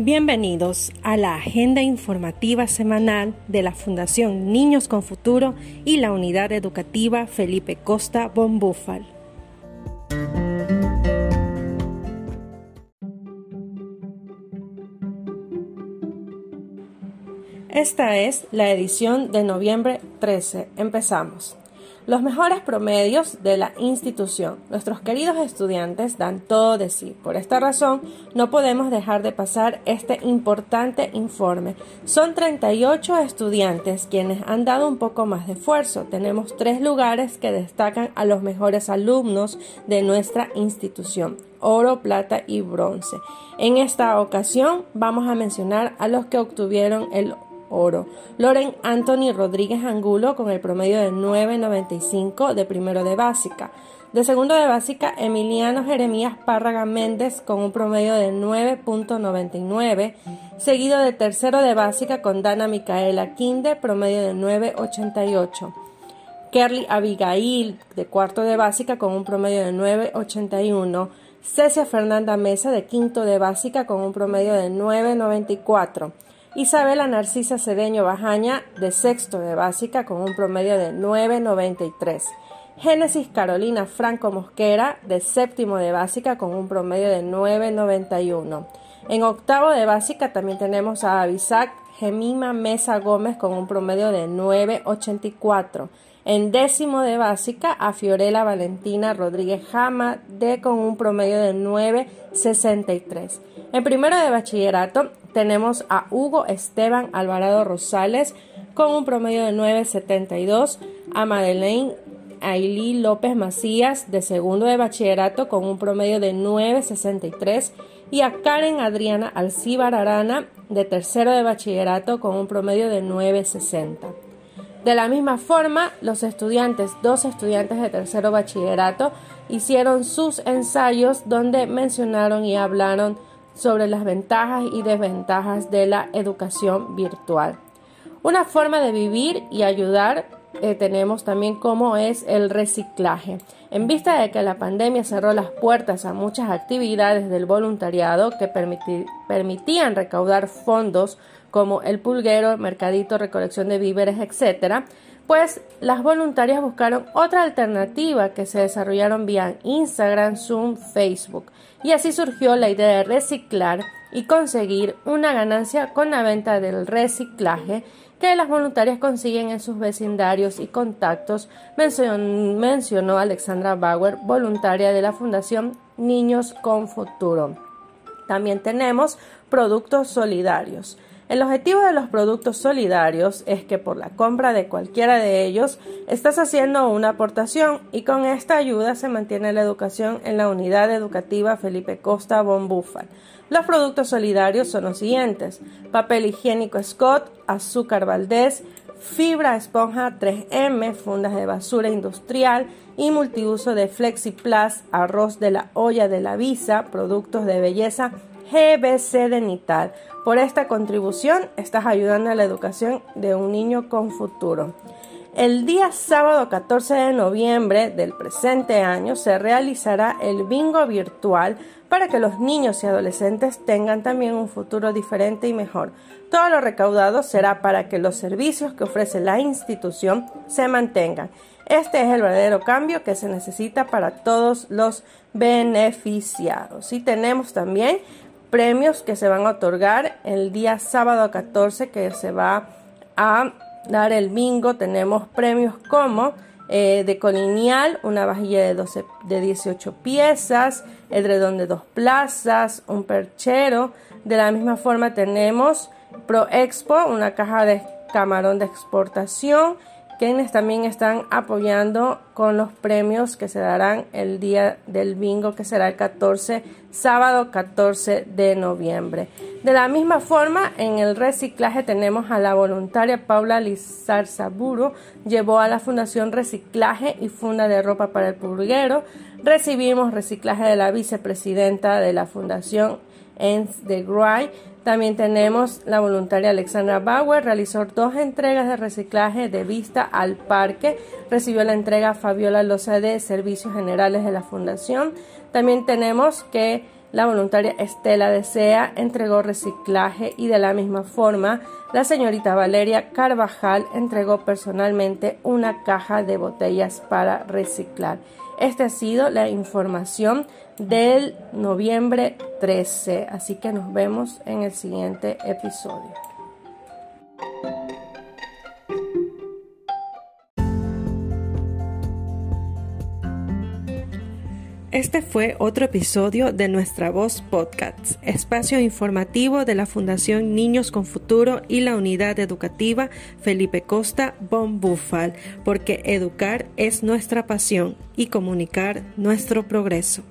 Bienvenidos a la agenda informativa semanal de la Fundación Niños con Futuro y la Unidad Educativa Felipe Costa Bonbúfal. Esta es la edición de noviembre 13. Empezamos los mejores promedios de la institución. Nuestros queridos estudiantes dan todo de sí. Por esta razón, no podemos dejar de pasar este importante informe. Son 38 estudiantes quienes han dado un poco más de esfuerzo. Tenemos tres lugares que destacan a los mejores alumnos de nuestra institución oro, plata y bronce. En esta ocasión vamos a mencionar a los que obtuvieron el oro. Loren Anthony Rodríguez Angulo con el promedio de 9.95 de primero de básica. De segundo de básica, Emiliano Jeremías Párraga Méndez con un promedio de 9.99, seguido de tercero de básica con Dana Micaela Quinde, promedio de 9.88. Kerly Abigail de cuarto de básica con un promedio de 9.81. Cecia Fernanda Mesa de quinto de básica con un promedio de 9.94. Isabela Narcisa Cedeño Bajaña, de sexto de básica, con un promedio de 9.93. Génesis Carolina Franco Mosquera, de séptimo de básica, con un promedio de 9.91. En octavo de básica también tenemos a Abisac Gemima Mesa Gómez, con un promedio de 9.84. En décimo de básica, a Fiorella Valentina Rodríguez Jama, de con un promedio de 9.63. En primero de bachillerato tenemos a Hugo Esteban Alvarado Rosales con un promedio de 9.72, a Madeleine Ailí López Macías de segundo de bachillerato con un promedio de 9.63 y a Karen Adriana Alcíbar Arana de tercero de bachillerato con un promedio de 9.60. De la misma forma, los estudiantes, dos estudiantes de tercero bachillerato, hicieron sus ensayos donde mencionaron y hablaron sobre las ventajas y desventajas de la educación virtual. Una forma de vivir y ayudar eh, tenemos también cómo es el reciclaje. En vista de que la pandemia cerró las puertas a muchas actividades del voluntariado que permitían recaudar fondos como el pulguero, mercadito, recolección de víveres, etc., pues las voluntarias buscaron otra alternativa que se desarrollaron vía Instagram, Zoom, Facebook. Y así surgió la idea de reciclar y conseguir una ganancia con la venta del reciclaje que las voluntarias consiguen en sus vecindarios y contactos, mencionó Alexandra Bauer, voluntaria de la Fundación Niños con Futuro. También tenemos productos solidarios. El objetivo de los productos solidarios es que por la compra de cualquiera de ellos estás haciendo una aportación y con esta ayuda se mantiene la educación en la unidad educativa Felipe Costa Bonbúfal. Los productos solidarios son los siguientes: papel higiénico Scott, azúcar Valdés, fibra esponja 3M, fundas de basura industrial y multiuso de FlexiPlus, arroz de la olla de la visa, productos de belleza GBC de Nital. Por esta contribución estás ayudando a la educación de un niño con futuro. El día sábado 14 de noviembre del presente año se realizará el bingo virtual para que los niños y adolescentes tengan también un futuro diferente y mejor. Todo lo recaudado será para que los servicios que ofrece la institución se mantengan. Este es el verdadero cambio que se necesita para todos los beneficiados. Y tenemos también premios que se van a otorgar el día sábado 14 que se va a dar el bingo. Tenemos premios como eh, de colinial, una vajilla de, 12, de 18 piezas, edredón de dos plazas, un perchero. De la misma forma tenemos Pro Expo, una caja de camarón de exportación quienes también están apoyando con los premios que se darán el día del bingo que será el 14 sábado 14 de noviembre. De la misma forma, en el reciclaje tenemos a la voluntaria Paula Lizar Saburo, llevó a la Fundación Reciclaje y Funda de Ropa para el Pulguero. Recibimos reciclaje de la vicepresidenta de la Fundación Ens de Gray también tenemos la voluntaria Alexandra Bauer, realizó dos entregas de reciclaje de vista al parque, recibió la entrega Fabiola Loza de Servicios Generales de la Fundación. También tenemos que La voluntaria Estela Desea entregó reciclaje y de la misma forma la señorita Valeria Carvajal entregó personalmente una caja de botellas para reciclar. Esta ha sido la información del noviembre 13, así que nos vemos en el siguiente episodio. Este fue otro episodio de Nuestra Voz Podcast, espacio informativo de la Fundación Niños con Futuro y la Unidad Educativa Felipe Costa Bon Bufal, porque educar es nuestra pasión y comunicar nuestro progreso.